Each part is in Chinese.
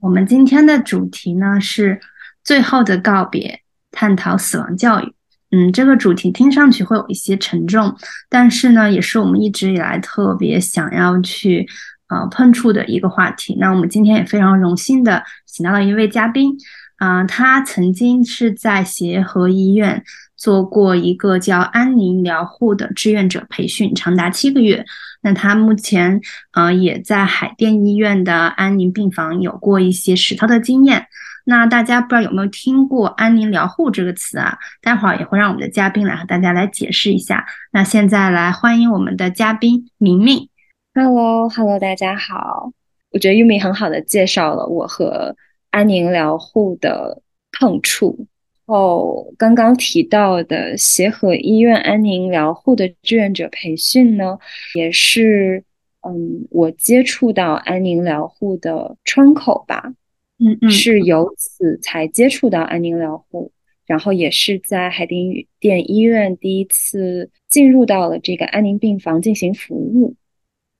我们今天的主题呢是最后的告别，探讨死亡教育。嗯，这个主题听上去会有一些沉重，但是呢，也是我们一直以来特别想要去呃碰触的一个话题。那我们今天也非常荣幸的请到了一位嘉宾，啊，他曾经是在协和医院。做过一个叫安宁疗护的志愿者培训，长达七个月。那他目前呃也在海淀医院的安宁病房有过一些实操的经验。那大家不知道有没有听过安宁疗护这个词啊？待会儿也会让我们的嘉宾来和大家来解释一下。那现在来欢迎我们的嘉宾明明。Hello，Hello，大家好。我觉得玉米很好的介绍了我和安宁疗护的碰触。哦，刚刚提到的协和医院安宁疗护的志愿者培训呢，也是嗯，我接触到安宁疗护的窗口吧。嗯嗯，是由此才接触到安宁疗护，然后也是在海淀店医院第一次进入到了这个安宁病房进行服务。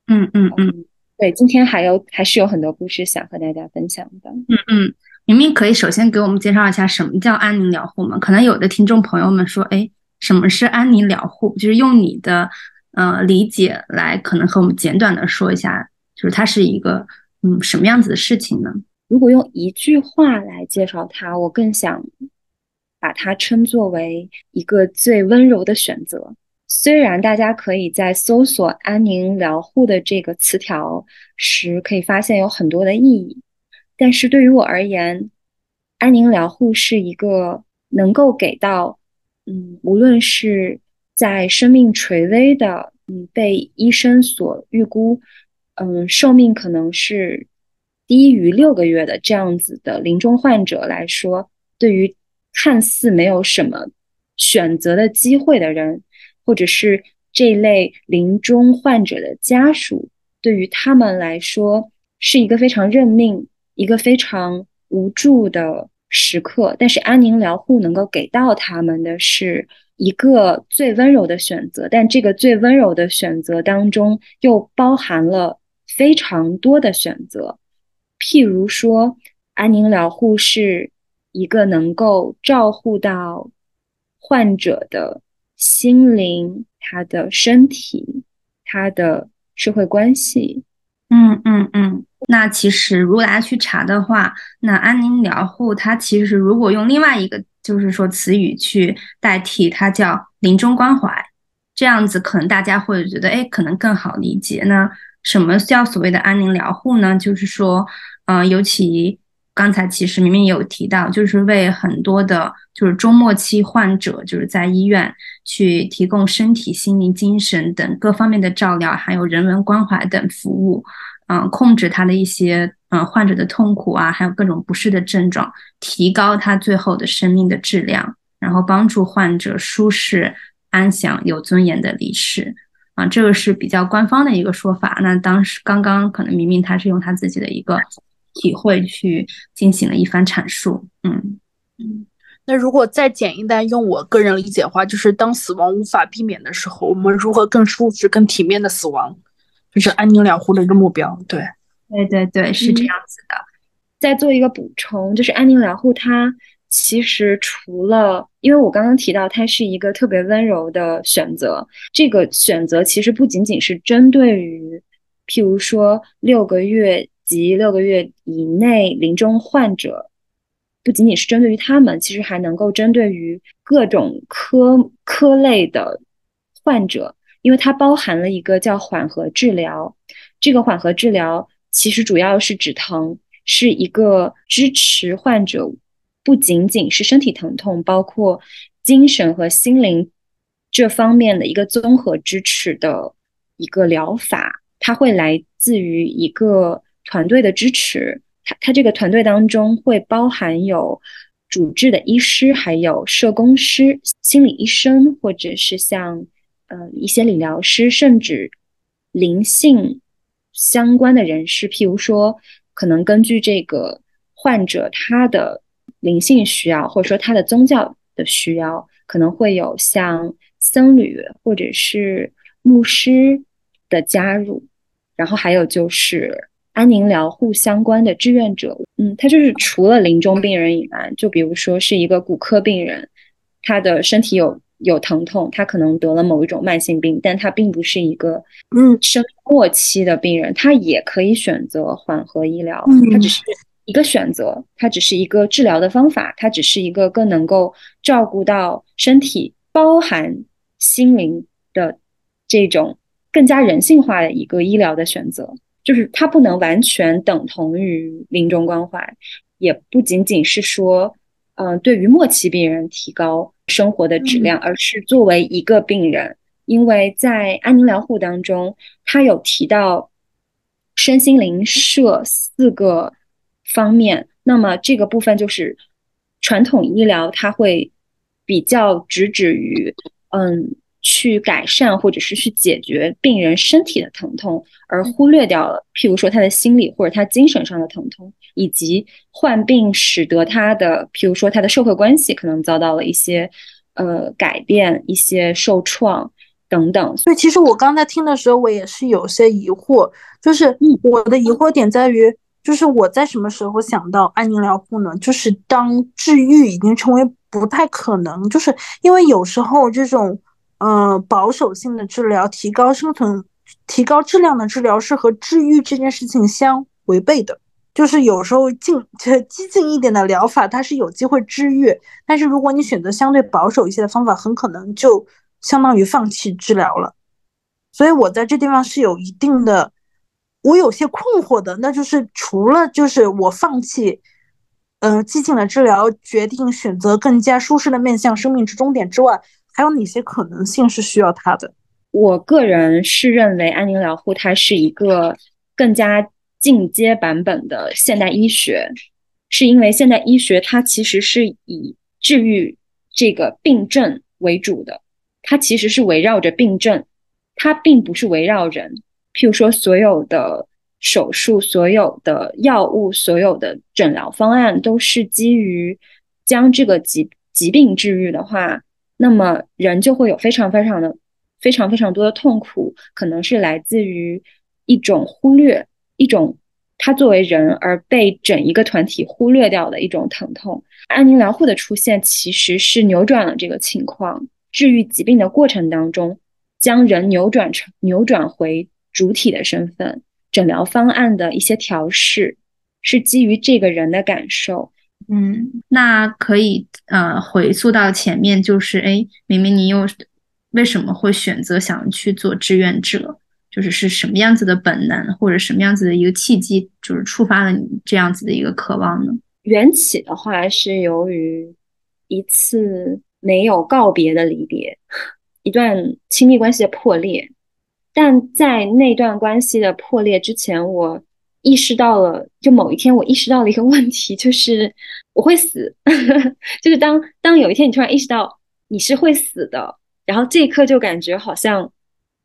嗯嗯嗯，对，今天还有还是有很多故事想和大家分享的。嗯嗯。明明可以首先给我们介绍一下什么叫安宁疗护吗？可能有的听众朋友们说，哎，什么是安宁疗护？就是用你的呃理解来，可能和我们简短的说一下，就是它是一个嗯什么样子的事情呢？如果用一句话来介绍它，我更想把它称作为一个最温柔的选择。虽然大家可以在搜索“安宁疗护”的这个词条时，可以发现有很多的意义。但是对于我而言，安宁疗护是一个能够给到，嗯，无论是在生命垂危的，嗯，被医生所预估，嗯，寿命可能是低于六个月的这样子的临终患者来说，对于看似没有什么选择的机会的人，或者是这类临终患者的家属，对于他们来说，是一个非常认命。一个非常无助的时刻，但是安宁疗护能够给到他们的是一个最温柔的选择，但这个最温柔的选择当中又包含了非常多的选择，譬如说，安宁疗护是一个能够照护到患者的心灵、他的身体、他的社会关系。嗯嗯嗯。那其实，如果大家去查的话，那安宁疗护它其实如果用另外一个就是说词语去代替，它叫临终关怀，这样子可能大家会觉得，哎，可能更好理解。那什么叫所谓的安宁疗护呢？就是说，嗯，尤其刚才其实明明有提到，就是为很多的，就是中末期患者，就是在医院去提供身体、心灵、精神等各方面的照料，还有人文关怀等服务。嗯，控制他的一些嗯患者的痛苦啊，还有各种不适的症状，提高他最后的生命的质量，然后帮助患者舒适、安详、有尊严的离世。啊，这个是比较官方的一个说法。那当时刚刚可能明明他是用他自己的一个体会去进行了一番阐述。嗯嗯，那如果再简易单用我个人理解的话，就是当死亡无法避免的时候，我们如何更舒适、更体面的死亡？就是安宁疗护的一个目标，对，对对对，是这样子的。再做一个补充，就是安宁疗护它其实除了，因为我刚刚提到它是一个特别温柔的选择，这个选择其实不仅仅是针对于，譬如说六个月及六个月以内临终患者，不仅仅是针对于他们，其实还能够针对于各种科科类的患者。因为它包含了一个叫缓和治疗，这个缓和治疗其实主要是止疼，是一个支持患者不仅仅是身体疼痛，包括精神和心灵这方面的一个综合支持的一个疗法。它会来自于一个团队的支持，它它这个团队当中会包含有主治的医师，还有社工师、心理医生，或者是像呃一些理疗师，甚至灵性相关的人士，譬如说，可能根据这个患者他的灵性需要，或者说他的宗教的需要，可能会有像僧侣或者是牧师的加入，然后还有就是安宁疗护相关的志愿者。嗯，他就是除了临终病人以外，就比如说是一个骨科病人，他的身体有有疼痛，他可能得了某一种慢性病，但他并不是一个嗯生末期的病人，他也可以选择缓和医疗，嗯他只是一个选择，它只是一个治疗的方法，它只是一个更能够照顾到身体，包含心灵的这种更加人性化的一个医疗的选择。就是它不能完全等同于临终关怀，也不仅仅是说，嗯、对于末期病人提高生活的质量，而是作为一个病人，因为在安宁疗护当中，他有提到身心灵社四个方面，那么这个部分就是传统医疗，它会比较直指于嗯去改善或者是去解决病人身体的疼痛，而忽略掉了譬如说他的心理或者他精神上的疼痛，以及患病使得他的譬如说他的社会关系可能遭到了一些呃改变、一些受创等等。所以其实我刚才听的时候，我也是有些疑惑，就是我的疑惑点在于，就是我在什么时候想到安宁疗护呢？就是当治愈已经成为不太可能，就是因为有时候这种呃保守性的治疗、提高生存、提高质量的治疗是和治愈这件事情相违背的。就是有时候进激进一点的疗法，它是有机会治愈，但是如果你选择相对保守一些的方法，很可能就相当于放弃治疗了。所以我在这地方是有一定的，我有些困惑的，那就是除了就是我放弃，呃，激进的治疗，决定选择更加舒适的面向生命之终点之外，还有哪些可能性是需要它的？我个人是认为安宁疗护它是一个更加进阶版本的现代医学，是因为现代医学它其实是以治愈这个病症为主的，它其实是围绕着病症，它并不是围绕人。譬如说，所有的手术、所有的药物、所有的诊疗方案都是基于将这个疾疾病治愈的话，那么人就会有非常非常的非常非常多的痛苦，可能是来自于一种忽略，一种他作为人而被整一个团体忽略掉的一种疼痛。安宁疗护的出现其实是扭转了这个情况，治愈疾病的过程当中，将人扭转成扭转回主体的身份。诊疗方案的一些调试是基于这个人的感受，嗯，那可以呃回溯到前面，就是哎，明明你又为什么会选择想去做志愿者？就是是什么样子的本能，或者什么样子的一个契机，就是触发了你这样子的一个渴望呢？缘起的话是由于一次没有告别的离别，一段亲密关系的破裂。但在那段关系的破裂之前，我意识到了，就某一天我意识到了一个问题，就是我会死。就是当当有一天你突然意识到你是会死的，然后这一刻就感觉好像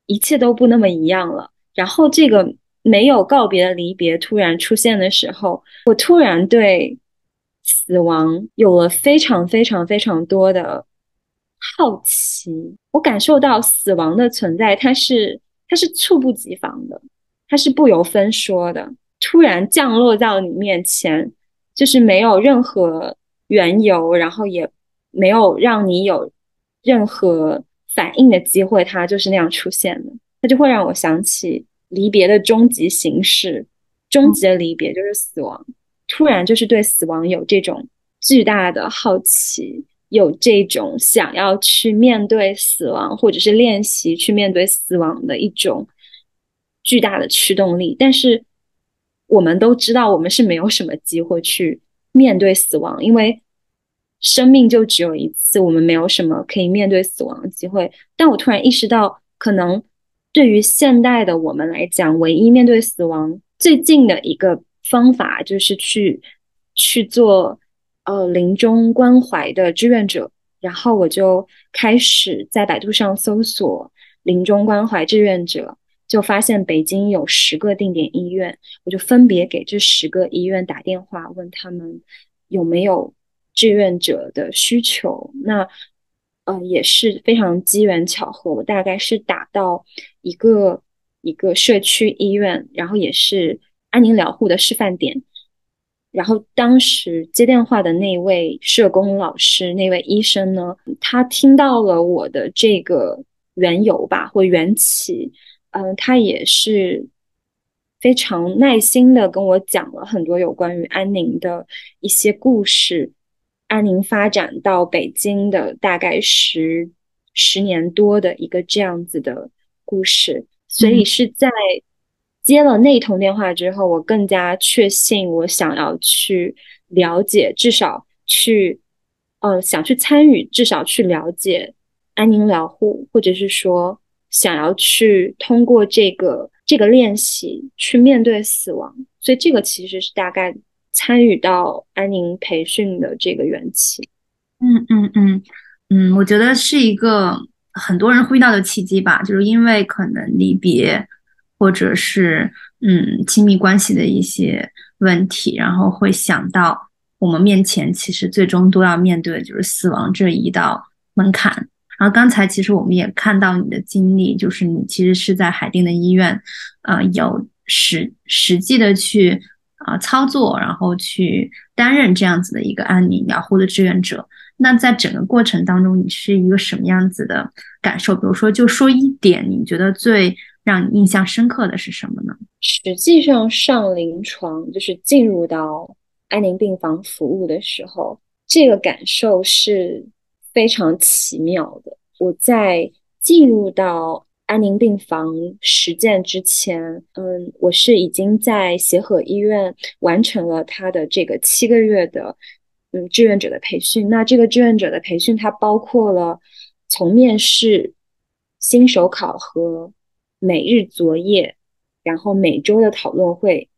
一切都不那么一样了。然后这个没有告别的离别突然出现的时候，我突然对死亡有了非常非常非常多的好奇。我感受到死亡的存在，它是。它是猝不及防的，它是不由分说的，突然降落到你面前，就是没有任何缘由，然后也没有让你有任何反应的机会，它就是那样出现的。它就会让我想起离别的终极形式，终极的离别就是死亡。突然就是对死亡有这种巨大的好奇。有这种想要去面对死亡，或者是练习去面对死亡的一种巨大的驱动力，但是我们都知道，我们是没有什么机会去面对死亡，因为生命就只有一次，我们没有什么可以面对死亡的机会。但我突然意识到，可能对于现代的我们来讲，唯一面对死亡最近的一个方法，就是去去做呃临终关怀的志愿者。然后我就开始在百度上搜索临终关怀志愿者，就发现北京有十个定点医院，我就分别给这十个医院打电话，问他们有没有志愿者的需求。那呃也是非常机缘巧合，我大概是打到一个一个社区医院，然后也是安宁疗护的示范点。然后当时接电话的那位社工老师，那位医生呢，他听到了我的这个缘由吧，或缘起，嗯，他也是非常耐心的跟我讲了很多有关于安宁的一些故事。安宁发展到北京的大概十十年多的一个这样子的故事，所以是在。接了那通电话之后，我更加确信我想要去了解，至少去，呃，想去参与，至少去了解安宁疗护，或者是说想要去通过这个这个练习去面对死亡。所以这个其实是大概参与到安宁培训的这个缘起。嗯嗯嗯嗯，我觉得是一个很多人会遇到的契机吧，就是因为可能离别。或者是嗯亲密关系的一些问题，然后会想到我们面前其实最终都要面对的就是死亡这一道门槛。然后刚才其实我们也看到你的经历，就是你其实是在海淀的医院，呃，有实实际的去啊操作，然后去担任这样子的一个安宁疗护的志愿者。那在整个过程当中，你是一个什么样子的感受？比如说，就说一点你觉得最。让你印象深刻的是什么呢？实际上上临床就是进入到安宁病房服务的时候，这个感受是非常奇妙的。我在进入到安宁病房实践之前，嗯，我是已经在协和医院完成了他的这个七个月的嗯志愿者的培训。那这个志愿者的培训，它包括了从面试、新手考核。每日作业，然后每周的讨论会，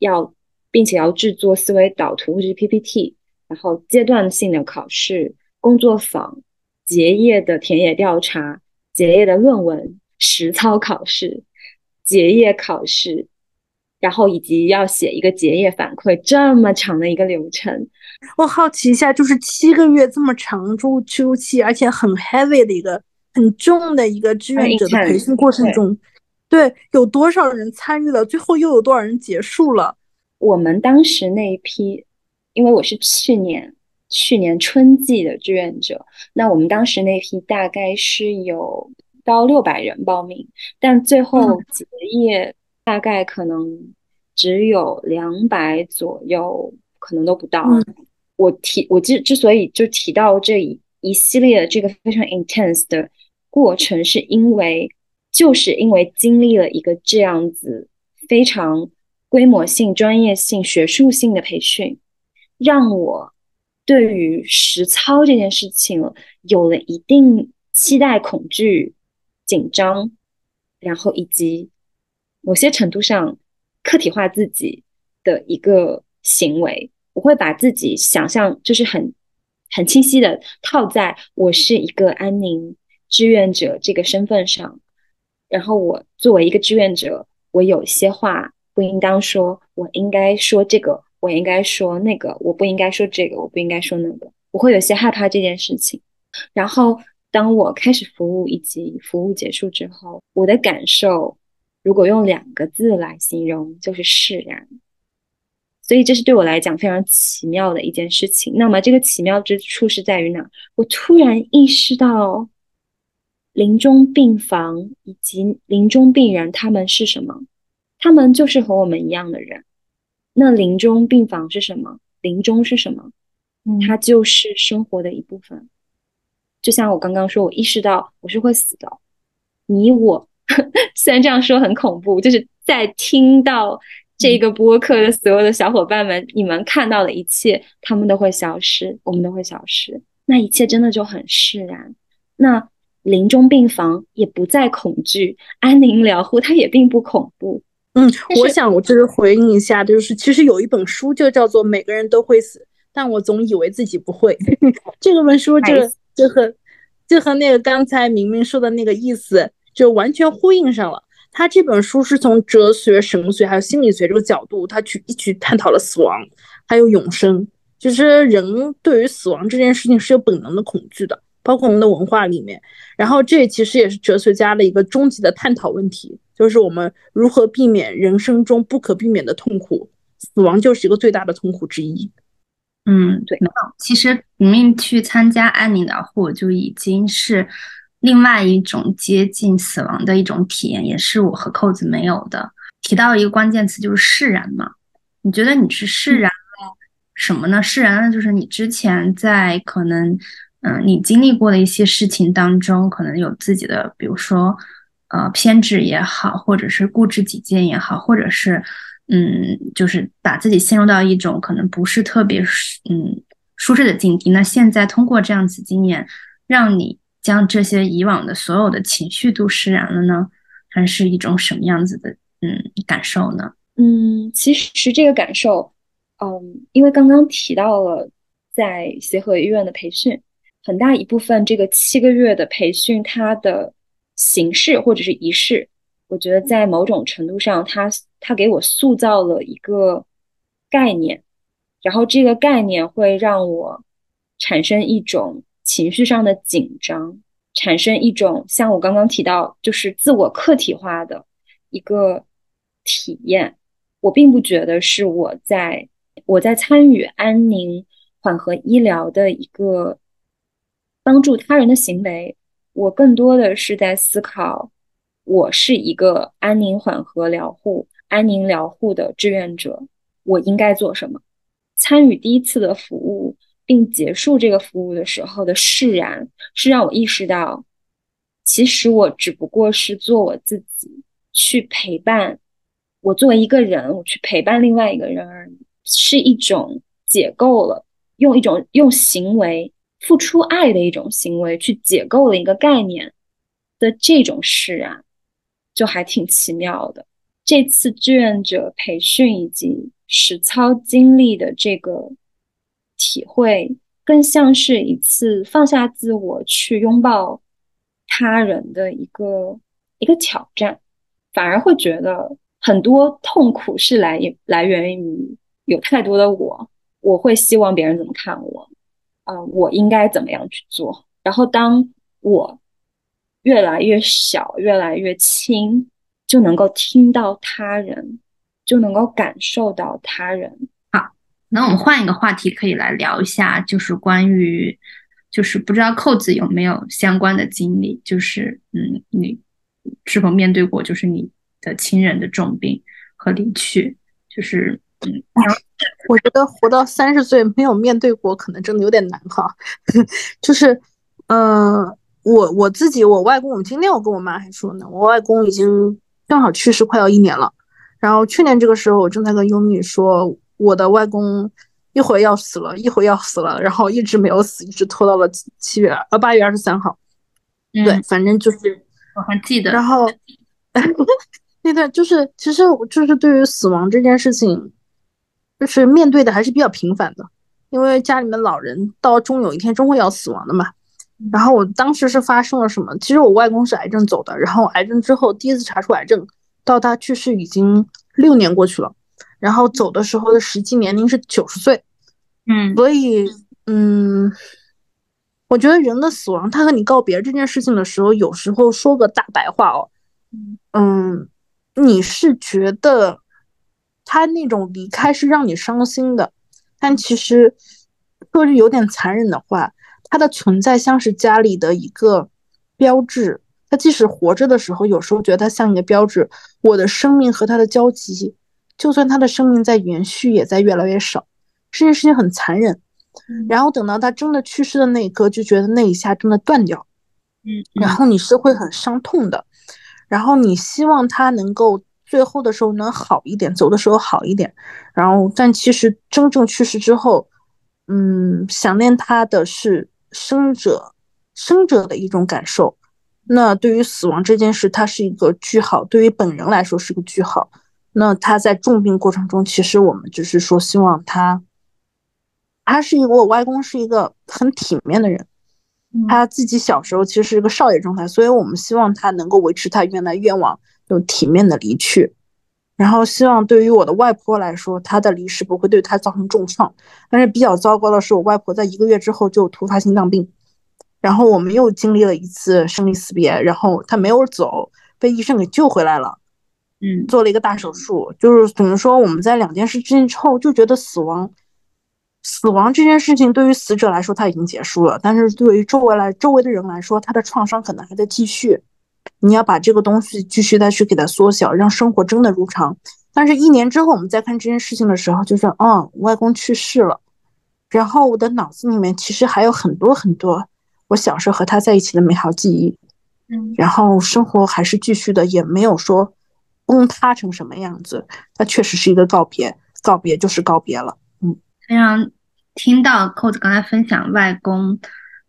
要并且要制作思维导图或者 PPT，然后阶段性的考试、工作坊、结业的田野调查、结业的论文、实操考试、结业考试，然后以及要写一个结业反馈，这么长的一个流程。我好奇一下，就是七个月这么长周周期，而且很 heavy 的一个。很重的一个志愿者的培训过程中，对有多少人参与了？最后又有多少人结束了？我们当时那一批，因为我是去年去年春季的志愿者，那我们当时那批大概是有到六百人报名，但最后结业大概可能只有两百左右，可能都不到。我提我之之所以就提到这一一系列的这个非常 intense 的。过程是因为，就是因为经历了一个这样子非常规模性、专业性、学术性的培训，让我对于实操这件事情有了一定期待、恐惧、紧张，然后以及某些程度上客体化自己的一个行为。我会把自己想象就是很很清晰的套在我是一个安宁。志愿者这个身份上，然后我作为一个志愿者，我有些话不应当说，我应该说这个，我应该说那个，我不应该说这个，我不应该说那个，我会有些害怕这件事情。然后当我开始服务以及服务结束之后，我的感受，如果用两个字来形容，就是释然。所以这是对我来讲非常奇妙的一件事情。那么这个奇妙之处是在于哪？我突然意识到。临终病房以及临终病人，他们是什么？他们就是和我们一样的人。那临终病房是什么？临终是什么？它就是生活的一部分。就像我刚刚说，我意识到我是会死的。你我 虽然这样说很恐怖，就是在听到这个播客的所有的小伙伴们，你们看到的一切，他们都会消失，我们都会消失。那一切真的就很释然。那。临终病房也不再恐惧，安宁疗护它也并不恐怖，嗯，我想我就是回应一下，就是其实有一本书就叫做《每个人都会死》，但我总以为自己不会。这个本书就就和就和那个刚才明明说的那个意思就完全呼应上了。他这本书是从哲学、神学还有心理学这个角度，他去一起探讨了死亡还有永生。就是人对于死亡这件事情是有本能的恐惧的，包括我们的文化里面。然后这其实也是哲学家的一个终极的探讨问题，就是我们如何避免人生中不可避免的痛苦，死亡就是一个最大的痛苦之一。嗯，对。其实明明去参加安宁疗护就已经是另外一种接近死亡的一种体验，也是我和扣子没有的。提到一个关键词就是释然嘛，你觉得你是释然了？什么呢？释然了，就是你之前在可能，嗯，你经历过的一些事情当中，可能有自己的，比如说，呃，偏执也好，或者是固执己见也好，或者是，嗯，就是把自己陷入到一种可能不是特别，嗯，舒适的境地。那现在通过这样子经验，让你将这些以往的所有的情绪都释然了呢？还是一种什么样子的，嗯，感受呢？嗯，其实这个感受。嗯，因为刚刚提到了在协和医院的培训，很大一部分这个七个月的培训，它的形式或者是仪式，我觉得在某种程度上，它它给我塑造了一个概念，然后这个概念会让我产生一种情绪上的紧张，产生一种像我刚刚提到，就是自我客体化的一个体验。我并不觉得是我在。我在参与安宁缓和医疗的一个帮助他人的行为，我更多的是在思考，我是一个安宁缓和疗护、安宁疗护的志愿者，我应该做什么？参与第一次的服务并结束这个服务的时候的释然，是让我意识到，其实我只不过是做我自己，去陪伴我作为一个人，我去陪伴另外一个人而已。是一种解构了，用一种用行为付出爱的一种行为去解构了一个概念的这种释然，就还挺奇妙的。这次志愿者培训以及实操经历的这个体会，更像是一次放下自我去拥抱他人的一个一个挑战，反而会觉得很多痛苦是来来源于。有太多的我，我会希望别人怎么看我，啊，我应该怎么样去做？然后当我越来越小，越来越轻，就能够听到他人，就能够感受到他人。好，那我们换一个话题，可以来聊一下，就是关于，就是不知道扣子有没有相关的经历，就是嗯，你是否面对过，就是你的亲人的重病和离去，就是。嗯，我觉得活到三十岁没有面对过，可能真的有点难哈。就是，呃，我我自己，我外公，我今天我跟我妈还说呢，我外公已经正好去世快要一年了。然后去年这个时候，我正在跟优米说，我的外公一会儿要死了，一会儿要死了，然后一直没有死，一直拖到了七月呃八月二十三号。对，反正就是我还记得。然后 那段就是，其实就是对于死亡这件事情。就是面对的还是比较频繁的，因为家里面老人到终有一天终会要死亡的嘛。然后我当时是发生了什么？其实我外公是癌症走的，然后癌症之后第一次查出癌症，到他去世已经六年过去了，然后走的时候的实际年龄是九十岁。嗯，所以嗯，我觉得人的死亡，他和你告别这件事情的时候，有时候说个大白话哦，嗯，你是觉得。他那种离开是让你伤心的，但其实说句有点残忍的话，他的存在像是家里的一个标志。他即使活着的时候，有时候觉得他像一个标志，我的生命和他的交集，就算他的生命在延续，也在越来越少。这件事情很残忍。然后等到他真的去世的那一刻，就觉得那一下真的断掉。嗯，然后你是会很伤痛的，然后你希望他能够。最后的时候能好一点，走的时候好一点，然后但其实真正去世之后，嗯，想念他的是生者，生者的一种感受。那对于死亡这件事，它是一个句号，对于本人来说是个句号。那他在重病过程中，其实我们就是说希望他，他是一个我外公是一个很体面的人，他自己小时候其实是一个少爷状态，所以我们希望他能够维持他原来愿望，就体面的离去。然后希望对于我的外婆来说，她的离世不会对她造成重创。但是比较糟糕的是，我外婆在一个月之后就突发心脏病，然后我们又经历了一次生离死别。然后她没有走，被医生给救回来了，嗯，做了一个大手术。就是等于说我们在两件事之之后就觉得死亡，死亡这件事情对于死者来说他已经结束了，但是对于周围来周围的人来说，他的创伤可能还在继续。你要把这个东西继续再去给它缩小，让生活真的如常。但是，一年之后我们再看这件事情的时候，就是，嗯，外公去世了。然后我的脑子里面其实还有很多很多我小时候和他在一起的美好记忆。嗯，然后生活还是继续的，也没有说崩塌成什么样子。它确实是一个告别，告别就是告别了。嗯，非常听到扣子刚才分享外公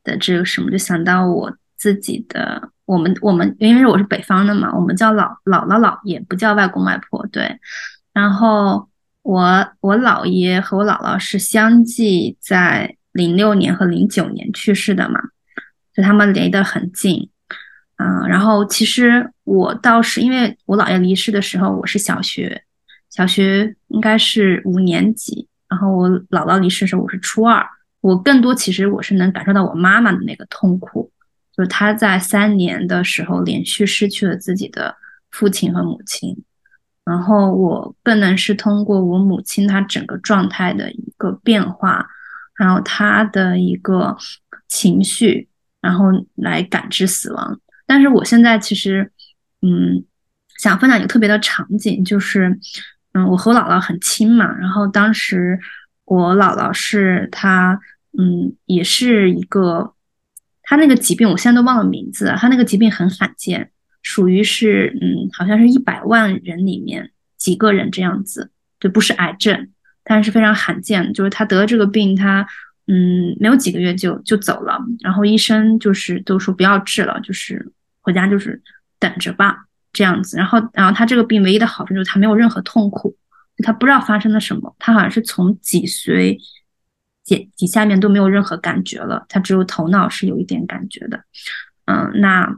的这个什么，就想到我自己的。我们我们因为我是北方的嘛，我们叫老姥姥姥爷，不叫外公外婆。对，然后我我姥爷和我姥姥是相继在零六年和零九年去世的嘛，就他们离得很近。嗯，然后其实我倒是因为我姥爷离世的时候，我是小学，小学应该是五年级，然后我姥姥离世时候，我是初二。我更多其实我是能感受到我妈妈的那个痛苦。就是她在三年的时候连续失去了自己的父亲和母亲，然后我更能是通过我母亲她整个状态的一个变化，然后她的一个情绪，然后来感知死亡。但是我现在其实，嗯，想分享一个特别的场景，就是，我和我姥姥很亲嘛，然后当时我姥姥是她，嗯，也是一个。她那个疾病，我现在都忘了名字。她那个疾病很罕见，属于是嗯，好像是一百万人里面几个人这样子，就不是癌症，但是非常罕见。就是她得了这个病，她嗯没有几个月就就走了，然后医生就是都说不要治了，就是回家就是等着吧这样子。然后然后他这个病唯一的好处就是他没有任何痛苦，他不知道发生了什么，他好像是从脊髓。底底下面都没有任何感觉了，他只有头脑是有一点感觉的，嗯，那，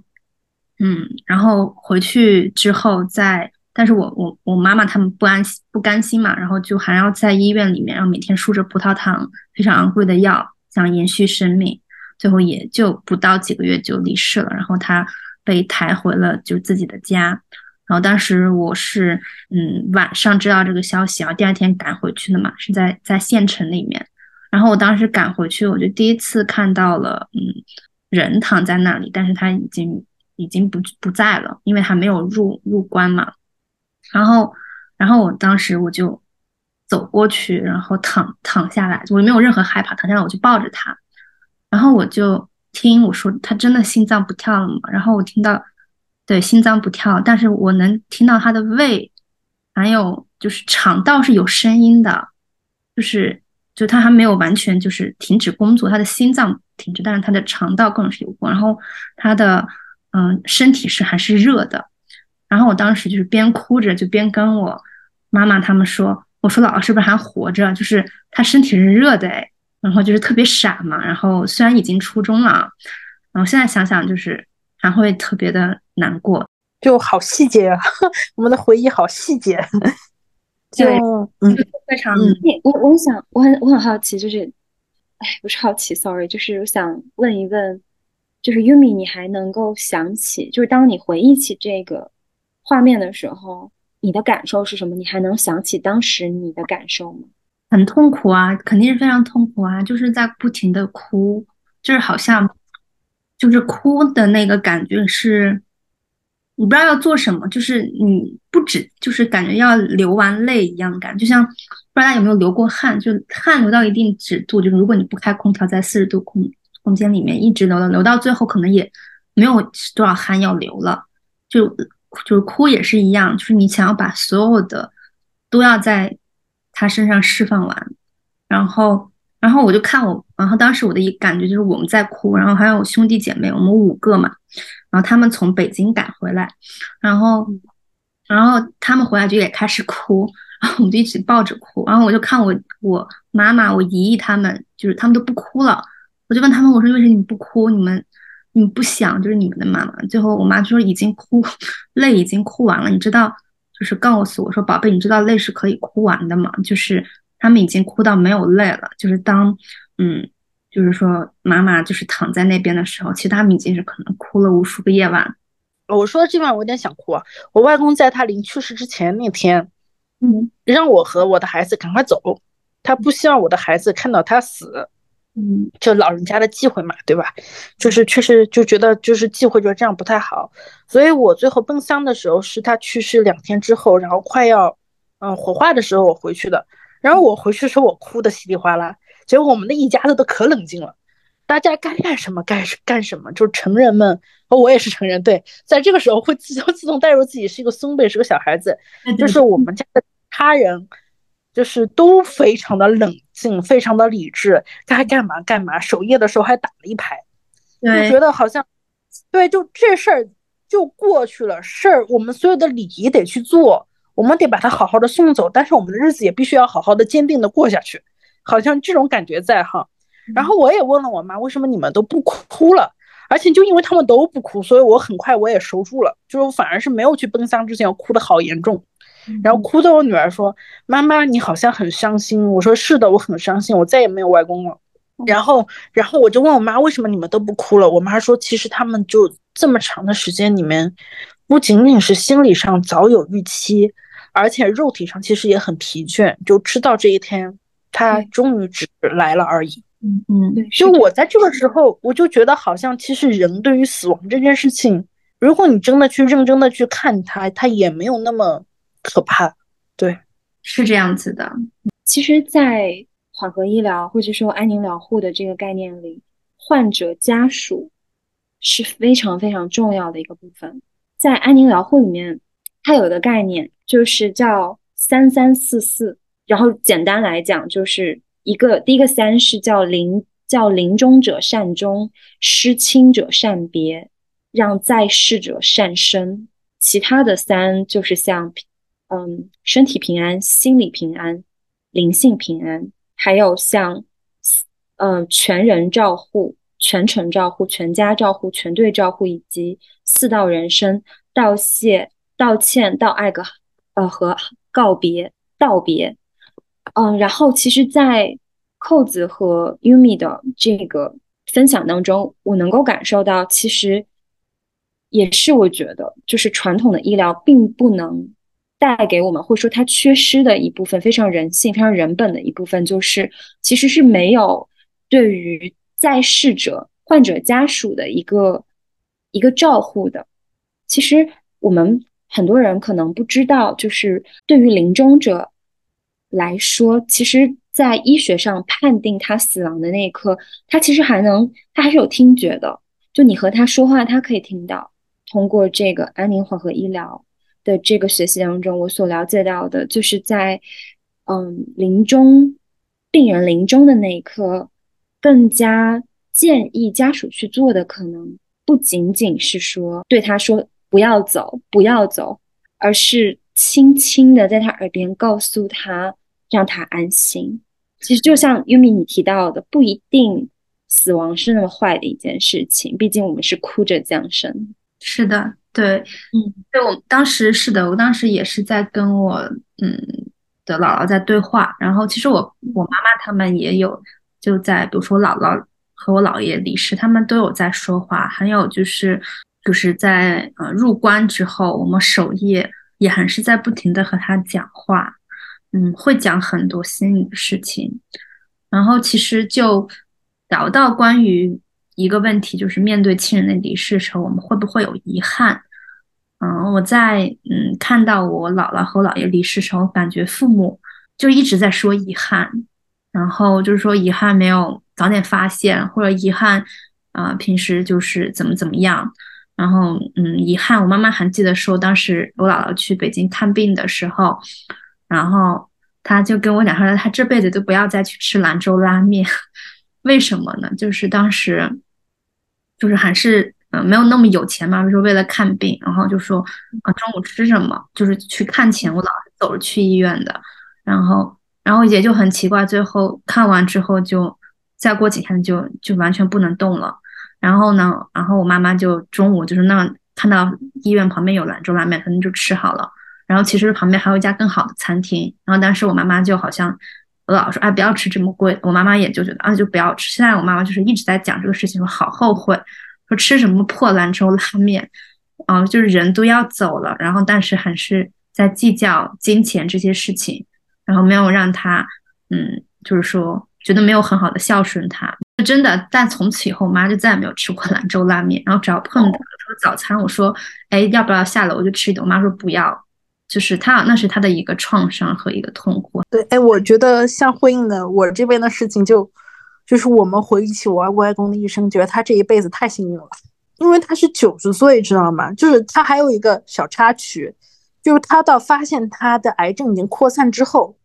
嗯，然后回去之后再，但是我我我妈妈他们不安心不甘心嘛，然后就还要在医院里面，然后每天输着葡萄糖，非常昂贵的药，想延续生命，最后也就不到几个月就离世了，然后他被抬回了就自己的家，然后当时我是嗯晚上知道这个消息，然后第二天赶回去的嘛，是在在县城里面。然后我当时赶回去，我就第一次看到了，嗯，人躺在那里，但是他已经已经不不在了，因为他没有入入关嘛。然后，然后我当时我就走过去，然后躺躺下来，我没有任何害怕，躺下来我就抱着他，然后我就听我说他真的心脏不跳了吗？然后我听到，对，心脏不跳，但是我能听到他的胃，还有就是肠道是有声音的，就是。就他还没有完全就是停止工作，他的心脏停止，但是他的肠道更是有过，然后他的嗯身体是还是热的，然后我当时就是边哭着就边跟我妈妈他们说，我说姥姥是不是还活着？就是他身体是热的哎，然后就是特别傻嘛，然后虽然已经初中了，然后现在想想就是还会特别的难过，就好细节啊，我们的回忆好细节。就嗯，非常。我我想，我很我很好奇，就是，哎，不是好奇，sorry，就是我想问一问，就是 Yumi，你还能够想起，就是当你回忆起这个画面的时候，你的感受是什么？你还能想起当时你的感受吗？很痛苦啊，肯定是非常痛苦啊，就是在不停的哭，就是好像，就是哭的那个感觉是。你不知道要做什么，就是你不止，就是感觉要流完泪一样感，就像不知道大家有没有流过汗，就汗流到一定尺度，就是如果你不开空调，在四十度空空间里面一直流到，流到最后可能也没有多少汗要流了，就就是哭也是一样，就是你想要把所有的都要在他身上释放完，然后然后我就看我，然后当时我的一感觉就是我们在哭，然后还有我兄弟姐妹，我们五个嘛。然后他们从北京赶回来，然后，然后他们回来就也开始哭，然后我们就一起抱着哭。然后我就看我我妈妈、我姨姨他们，就是他们都不哭了。我就问他们，我说为什么你不哭？你们你们不想就是你们的妈妈？最后我妈就说已经哭，泪已经哭完了。你知道，就是告诉我说，宝贝，你知道泪是可以哭完的吗？就是他们已经哭到没有泪了。就是当嗯，就是说妈妈就是躺在那边的时候，其实他们已经是可能哭了无数个夜晚。我说这晚我有点想哭啊！我外公在他临去世之前那天，嗯，让我和我的孩子赶快走，他不希望我的孩子看到他死，嗯，就老人家的忌讳嘛，对吧？就是确实就觉得就是忌讳，觉得这样不太好，所以我最后奔丧的时候是他去世两天之后，然后快要嗯火化的时候我回去的，然后我回去的时候我哭的稀里哗啦，结果我们的一家子都可冷静了。大家该干什么干干什么，就是成人们，我也是成人，对，在这个时候会自自动带入自己是一个孙辈，是个小孩子，就是我们家的他人，就是都非常的冷静，非常的理智，该干嘛干嘛。守夜的时候还打了一排，就觉得好像，对，就这事儿就过去了，事儿我们所有的礼仪得去做，我们得把他好好的送走，但是我们的日子也必须要好好的坚定的过下去，好像这种感觉在哈。然后我也问了我妈，为什么你们都不哭了？而且就因为他们都不哭，所以我很快我也收住了，就是反而是没有去奔丧之前，我哭的好严重。然后哭的我女儿说：“妈妈，你好像很伤心。”我说：“是的，我很伤心，我再也没有外公了。”然后，然后我就问我妈，为什么你们都不哭了？我妈说：“其实他们就这么长的时间里面，不仅仅是心理上早有预期，而且肉体上其实也很疲倦，就知道这一天他终于只来了而已。”嗯嗯，对，就我在这个时候，我就觉得好像其实人对于死亡这件事情，如果你真的去认真的去看它，它也没有那么可怕。对，是这样子的。其实，在缓和医疗或者说安宁疗护的这个概念里，患者家属是非常非常重要的一个部分。在安宁疗护里面，它有一个概念就是叫三三四四，然后简单来讲就是。一个第一个三是叫临叫临终者善终，失亲者善别，让在世者善生。其他的三就是像嗯身体平安、心理平安、灵性平安，还有像嗯全人照护、全程照护、全家照护、全队照护，以及四道人生道谢、道歉、道爱个呃和告别、道别。嗯，然后其实，在扣子和 Yumi 的这个分享当中，我能够感受到，其实也是我觉得，就是传统的医疗并不能带给我们，或者说它缺失的一部分，非常人性、非常人本的一部分，就是其实是没有对于在世者、患者家属的一个一个照护的。其实我们很多人可能不知道，就是对于临终者。来说，其实，在医学上判定他死亡的那一刻，他其实还能，他还是有听觉的。就你和他说话，他可以听到。通过这个安宁缓和医疗的这个学习当中，我所了解到的，就是在嗯临终病人临终的那一刻，更加建议家属去做的，可能不仅仅是说对他说不要走，不要走，而是轻轻的在他耳边告诉他。让他安心。其实就像优米你提到的，不一定死亡是那么坏的一件事情。毕竟我们是哭着降生。是的，对，嗯，对我当时是的，我当时也是在跟我嗯的姥姥在对话。然后其实我我妈妈他们也有就在，比如说姥姥和我姥爷离世，他们都有在说话。还有就是就是在呃入关之后，我们守夜也还是在不停的和他讲话。嗯，会讲很多心里的事情，然后其实就聊到关于一个问题，就是面对亲人的离世时候，我们会不会有遗憾？嗯，我在嗯看到我姥姥和姥爷离世时候，感觉父母就一直在说遗憾，然后就是说遗憾没有早点发现，或者遗憾啊平时就是怎么怎么样，然后嗯遗憾，我妈妈还记得说，当时我姥姥去北京看病的时候。然后他就跟我讲说，他这辈子都不要再去吃兰州拉面，为什么呢？就是当时，就是还是嗯没有那么有钱嘛，比如说为了看病，然后就说啊中午吃什么，就是去看前，我老是走着去医院的，然后然后也就很奇怪，最后看完之后就再过几天就就完全不能动了，然后呢，然后我妈妈就中午就是那看到医院旁边有兰州拉面，可能就吃好了，然后其实旁边还有一家更好的餐厅，然后当时我妈妈就好像。我老说，哎，不要吃这么贵。我妈妈也就觉得，啊，就不要吃。现在我妈妈就是一直在讲这个事情，说好后悔，说吃什么破兰州拉面，啊，就是人都要走了，然后但是还是在计较金钱这些事情，然后没有让他，嗯，就是说觉得没有很好的孝顺他。真的，但从此以后，我妈就再也没有吃过兰州拉面。然后只要碰到说早餐，我说，哎，要不要下楼就吃一顿？我妈说不要。就是他，那是他的一个创伤和一个痛苦。对，哎，我觉得相呼应的，我这边的事情就，就是我们回忆起我外公的一生，觉得他这一辈子太幸运了，因为他是九十岁，知道吗？就是他还有一个小插曲，就是他到发现他的癌症已经扩散之后，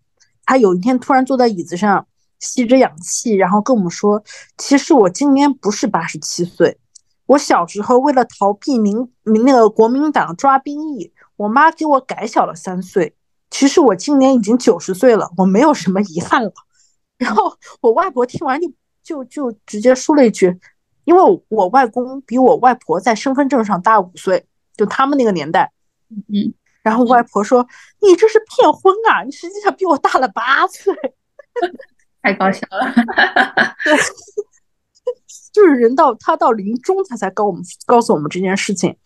他有一天突然坐在椅子上吸着氧气，然后跟我们说：“其实我今年不是八十七岁，我小时候为了逃避民民那个国民党抓兵役。”我妈给我改小了三岁，其实我今年已经九十岁了，我没有什么遗憾了。然后我外婆听完就就就直接说了一句：“因为我外公比我外婆在身份证上大五岁，就他们那个年代。”嗯，然后外婆说：“你这是骗婚啊！你实际上比我大了八岁。”太搞笑了。对，就是人到他到临终，他才告我们告诉我们这件事情。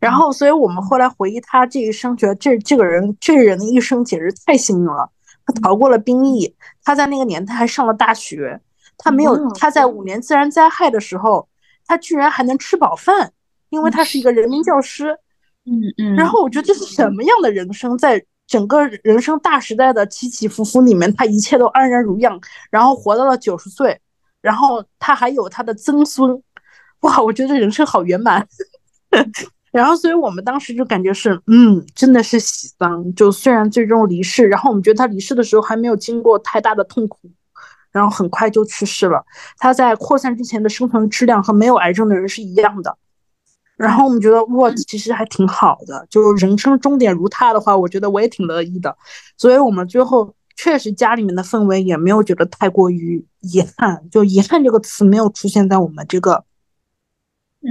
然后，所以我们后来回忆他这一生，觉得这这个人这个人的一生简直太幸运了。他逃过了兵役，他在那个年代还上了大学，他没有他在五年自然灾害的时候，他居然还能吃饱饭，因为他是一个人民教师。嗯嗯。然后我觉得这是什么样的人生，在整个人生大时代的起起伏伏里面，他一切都安然如样，然后活到了九十岁，然后他还有他的曾孙，哇，我觉得人生好圆满。然后，所以我们当时就感觉是，嗯，真的是喜丧。就虽然最终离世，然后我们觉得他离世的时候还没有经过太大的痛苦，然后很快就去世了。他在扩散之前的生存质量和没有癌症的人是一样的。然后我们觉得，哇，其实还挺好的。就是人生终点如他的话，我觉得我也挺乐意的。所以我们最后确实家里面的氛围也没有觉得太过于遗憾，就遗憾这个词没有出现在我们这个。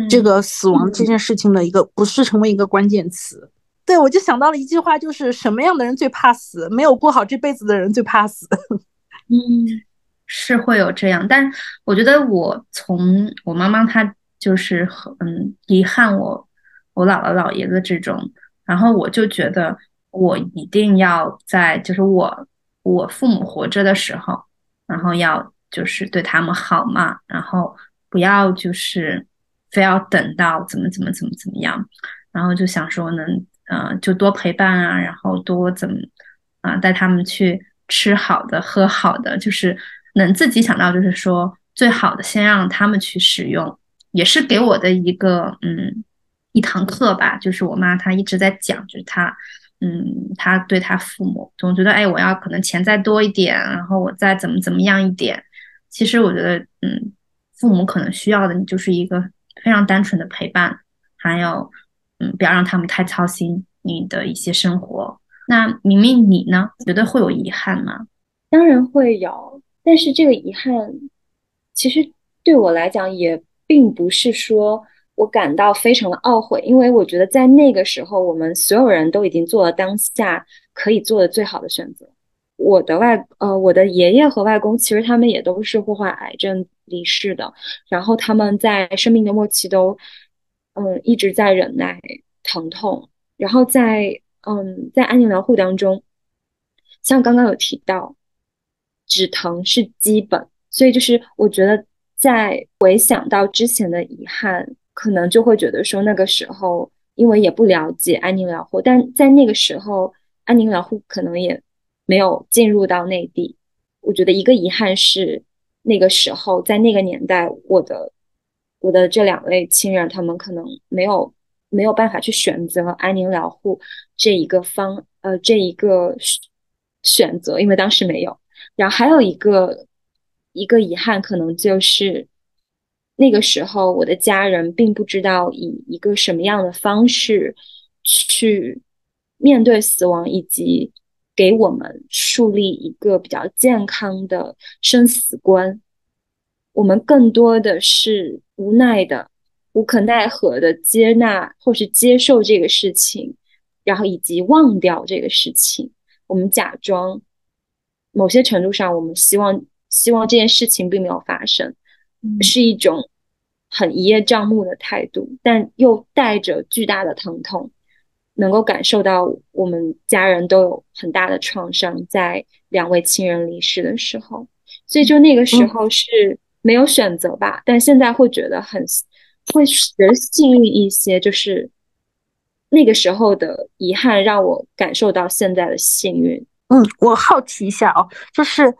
这个死亡这件事情的一个不是成为一个关键词，对我就想到了一句话，就是什么样的人最怕死？没有过好这辈子的人最怕死。嗯，是会有这样，但我觉得我从我妈妈她就是很遗憾我我姥姥姥爷的这种，然后我就觉得我一定要在就是我我父母活着的时候，然后要就是对他们好嘛，然后不要就是。非要等到怎么怎么怎么怎么样，然后就想说能，呃，就多陪伴啊，然后多怎么啊，带他们去吃好的、喝好的，就是能自己想到，就是说最好的，先让他们去使用，也是给我的一个嗯一堂课吧。就是我妈她一直在讲，就是她嗯，她对她父母总觉得，哎，我要可能钱再多一点，然后我再怎么怎么样一点。其实我觉得，嗯，父母可能需要的你就是一个。非常单纯的陪伴，还有，嗯，不要让他们太操心你的一些生活。那明明你呢，觉得会有遗憾吗？当然会有，但是这个遗憾，其实对我来讲也并不是说我感到非常的懊悔，因为我觉得在那个时候，我们所有人都已经做了当下可以做的最好的选择。我的外呃，我的爷爷和外公，其实他们也都是祸患癌症离世的。然后他们在生命的末期都，嗯，一直在忍耐疼痛。然后在嗯，在安宁疗护当中，像刚刚有提到，止疼是基本。所以就是我觉得，在回想到之前的遗憾，可能就会觉得说，那个时候因为也不了解安宁疗护，但在那个时候，安宁疗护可能也。没有进入到内地，我觉得一个遗憾是那个时候在那个年代，我的我的这两位亲人他们可能没有没有办法去选择安宁疗护这一个方呃这一个选择，因为当时没有。然后还有一个一个遗憾，可能就是那个时候我的家人并不知道以一个什么样的方式去面对死亡，以及给我们树立一个比较健康的生死观。我们更多的是无奈的、无可奈何的接纳或是接受这个事情，然后以及忘掉这个事情。我们假装，某些程度上，我们希望希望这件事情并没有发生，是一种很一叶障目的态度，但又带着巨大的疼痛，能够感受到我们家人都有很大的创伤，在两位亲人离世的时候，所以就那个时候是。没有选择吧，但现在会觉得很会觉得幸运一些，就是那个时候的遗憾让我感受到现在的幸运。嗯，我好奇一下哦，就是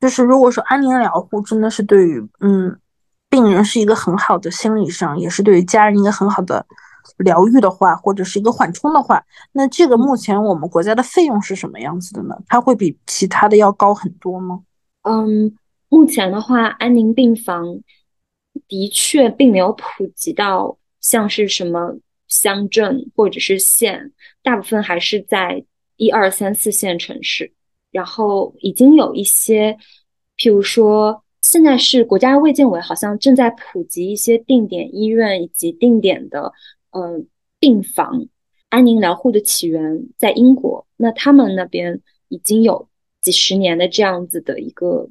就是如果说安宁疗护真的是对于嗯病人是一个很好的心理上，也是对于家人一个很好的疗愈的话，或者是一个缓冲的话，那这个目前我们国家的费用是什么样子的呢？它会比其他的要高很多吗？嗯。目前的话，安宁病房的确并没有普及到像是什么乡镇或者是县，大部分还是在一二三四线城市。然后已经有一些，譬如说，现在是国家卫健委好像正在普及一些定点医院以及定点的嗯病房。安宁疗护的起源在英国，那他们那边已经有几十年的这样子的一个。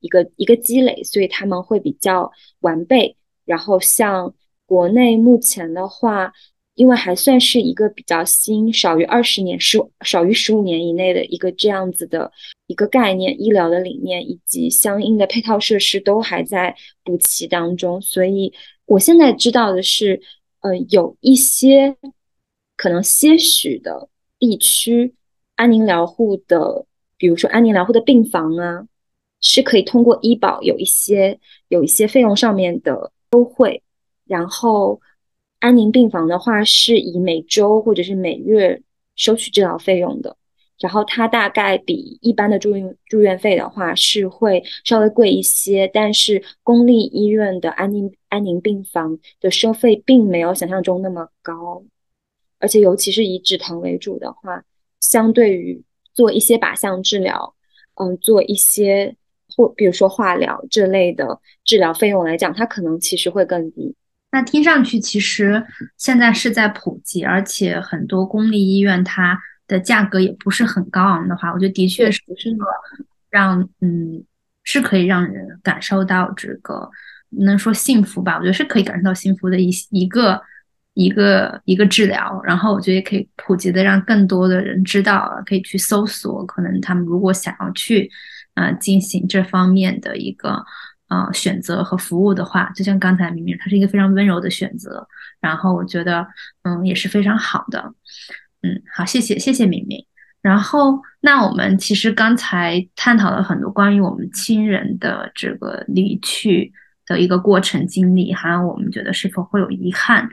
一个一个积累，所以他们会比较完备。然后像国内目前的话，因为还算是一个比较新，少于二十年、十少于十五年以内的一个这样子的一个概念，医疗的理念以及相应的配套设施都还在补齐当中。所以我现在知道的是，呃，有一些可能些许的地区安宁疗护的，比如说安宁疗护的病房啊。是可以通过医保有一些有一些费用上面的优惠，然后安宁病房的话是以每周或者是每月收取治疗费用的，然后它大概比一般的住院住院费的话是会稍微贵一些，但是公立医院的安宁安宁病房的收费并没有想象中那么高，而且尤其是以止疼为主的话，相对于做一些靶向治疗，嗯，做一些。或比如说化疗这类的治疗费用来讲，它可能其实会更低。那听上去其实现在是在普及，而且很多公立医院它的价格也不是很高昂的话，我觉得的确是是个让嗯是可以让人感受到这个能说幸福吧？我觉得是可以感受到幸福的一一个一个一个治疗。然后我觉得也可以普及的让更多的人知道，可以去搜索，可能他们如果想要去。呃，进行这方面的一个呃选择和服务的话，就像刚才明明，它是一个非常温柔的选择。然后我觉得，嗯，也是非常好的。嗯，好，谢谢，谢谢明明。然后，那我们其实刚才探讨了很多关于我们亲人的这个离去的一个过程经历，还有我们觉得是否会有遗憾。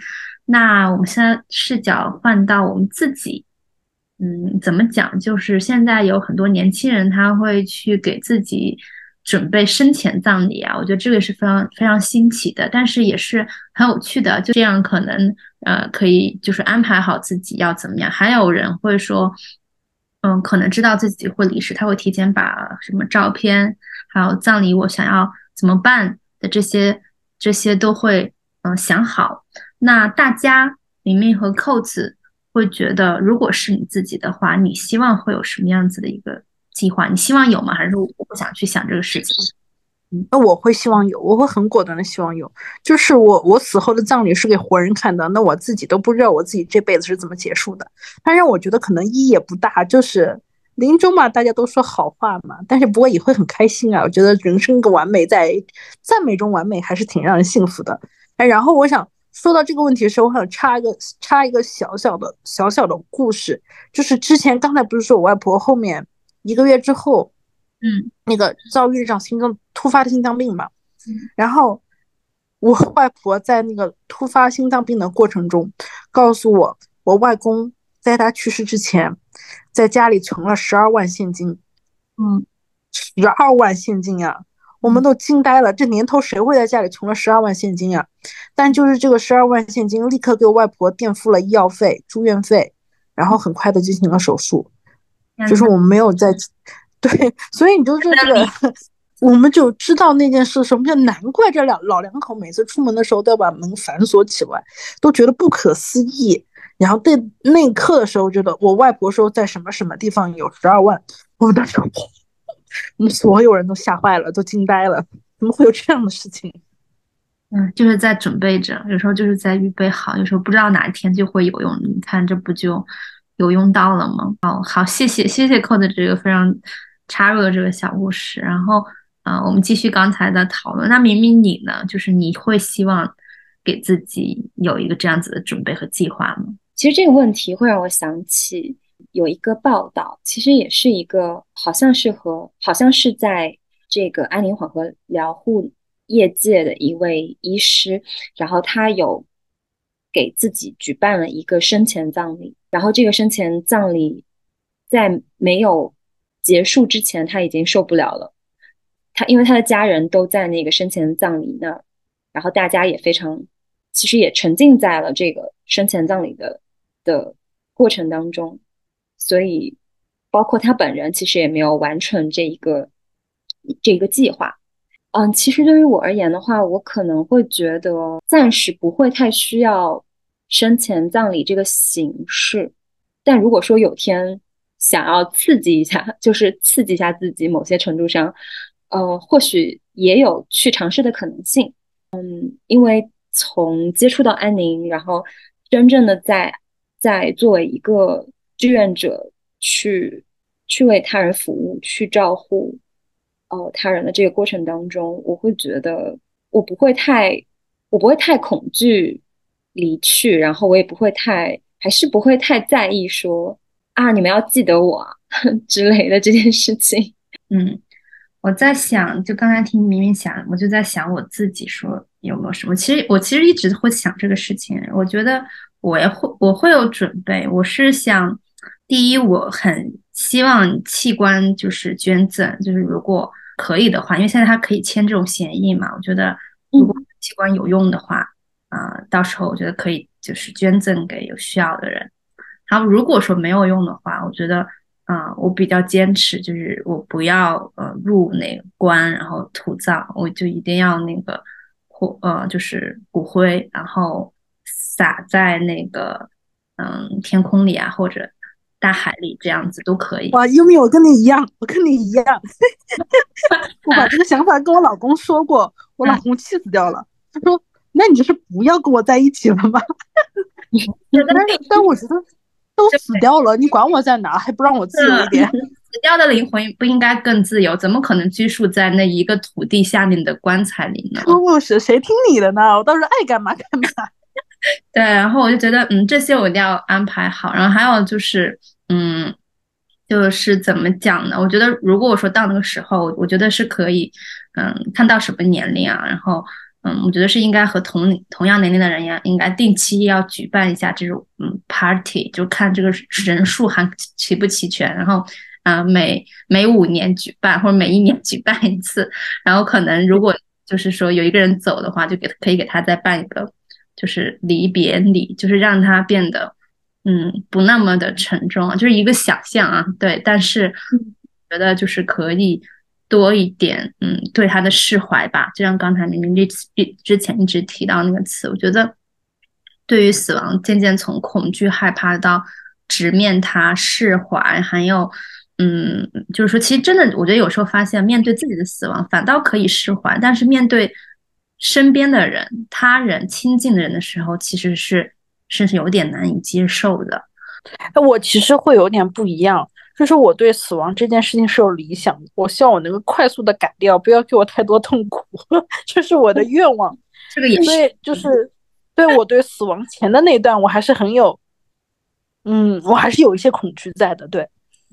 那我们现在视角换到我们自己。嗯，怎么讲？就是现在有很多年轻人，他会去给自己准备生前葬礼啊。我觉得这个是非常非常新奇的，但是也是很有趣的。就这样，可能呃，可以就是安排好自己要怎么样。还有人会说，嗯，可能知道自己会离世，他会提前把什么照片，还有葬礼我想要怎么办的这些这些都会嗯想好。那大家明明和扣子。会觉得，如果是你自己的话，你希望会有什么样子的一个计划？你希望有吗？还是我不想去想这个事情？那我会希望有，我会很果断的希望有。就是我，我死后的葬礼是给活人看的，那我自己都不知道我自己这辈子是怎么结束的。但是我觉得可能意义也不大，就是临终嘛，大家都说好话嘛。但是不过也会很开心啊。我觉得人生个完美，在赞美中完美，还是挺让人幸福的。哎，然后我想。说到这个问题的时候，我想插一个插一个小小的小小的故事，就是之前刚才不是说我外婆后面一个月之后，嗯，那个遭遇上心脏突发的心脏病嘛，然后我外婆在那个突发心脏病的过程中，告诉我，我外公在他去世之前，在家里存了十二万现金，嗯，十二万现金啊！我们都惊呆了。这年头谁会在家里存了十二万现金呀？但就是这个十二万现金，立刻给我外婆垫付了医药费、住院费，然后很快的进行了手术。就是我们没有在，对，所以你就这个，我们就知道那件事什么叫难怪这两老两口每次出门的时候都要把门反锁起来，都觉得不可思议。然后对那一刻的时候，觉得我外婆说在什么什么地方有十二万，我们当时，我们所有人都吓坏了，都惊呆了，怎么会有这样的事情？嗯，就是在准备着，有时候就是在预备好，有时候不知道哪一天就会有用。你看，这不就有用到了吗？哦，好，谢谢谢谢 Code 这个非常插入的这个小故事。然后，啊，我们继续刚才的讨论。那明明你呢，就是你会希望给自己有一个这样子的准备和计划吗？其实这个问题会让我想起有一个报道，其实也是一个好像是和好像是在这个安宁缓和疗护业界的一位医师，然后他有给自己举办了一个生前葬礼，然后这个生前葬礼在没有结束之前，他已经受不了了，他因为他的家人都在那个生前葬礼那儿，然后大家也非常，其实也沉浸在了这个生前葬礼的。的过程当中，所以包括他本人其实也没有完成这一个这一个计划。嗯，其实对于我而言的话，我可能会觉得暂时不会太需要生前葬礼这个形式。但如果说有天想要刺激一下，就是刺激一下自己，某些程度上，呃，或许也有去尝试的可能性。嗯，因为从接触到安宁，然后真正的在在作为一个志愿者去去为他人服务、去照顾呃他人的这个过程当中，我会觉得我不会太我不会太恐惧离去，然后我也不会太还是不会太在意说啊你们要记得我 之类的这件事情。嗯，我在想，就刚才听明明讲，我就在想我自己说有没有什么。其实我其实一直会想这个事情，我觉得。我也会，我会有准备。我是想，第一，我很希望器官就是捐赠，就是如果可以的话，因为现在他可以签这种协议嘛。我觉得，如果器官有用的话，啊，到时候我觉得可以就是捐赠给有需要的人。然后如果说没有用的话，我觉得，啊，我比较坚持，就是我不要呃入那个棺，然后土葬，我就一定要那个火呃就是骨灰，然后。撒在那个嗯天空里啊，或者大海里，这样子都可以。哇，优米，我跟你一样，我跟你一样。我把这个想法跟我老公说过，我老公气死掉了。他说：“那你就是不要跟我在一起了吗？” 但是，但我觉得都死掉了，你管我在哪，还不让我自由一点？死掉的灵魂不应该更自由？怎么可能拘束在那一个土地下面的棺材里呢？不是，谁听你的呢？我倒是爱干嘛干嘛。对，然后我就觉得，嗯，这些我一定要安排好。然后还有就是，嗯，就是怎么讲呢？我觉得，如果我说到那个时候，我觉得是可以，嗯，看到什么年龄啊？然后，嗯，我觉得是应该和同同样年龄的人呀，应该定期要举办一下这种，嗯，party，就看这个人数还齐不齐全。然后，啊，每每五年举办或者每一年举办一次。然后可能如果就是说有一个人走的话，就给可以给他再办一个。就是离别礼，就是让它变得，嗯，不那么的沉重啊，就是一个想象啊，对。但是觉得就是可以多一点，嗯，对他的释怀吧。就像刚才明明之之前一直提到那个词，我觉得对于死亡，渐渐从恐惧害怕到直面它、释怀，还有，嗯，就是说，其实真的，我觉得有时候发现，面对自己的死亡，反倒可以释怀，但是面对。身边的人、他人、亲近的人的时候，其实是是有点难以接受的。我其实会有点不一样，就是我对死亡这件事情是有理想的，我希望我能够快速的改掉，不要给我太多痛苦，这是我的愿望。这个也是，就是对我对死亡前的那段，我还是很有，嗯，我还是有一些恐惧在的。对，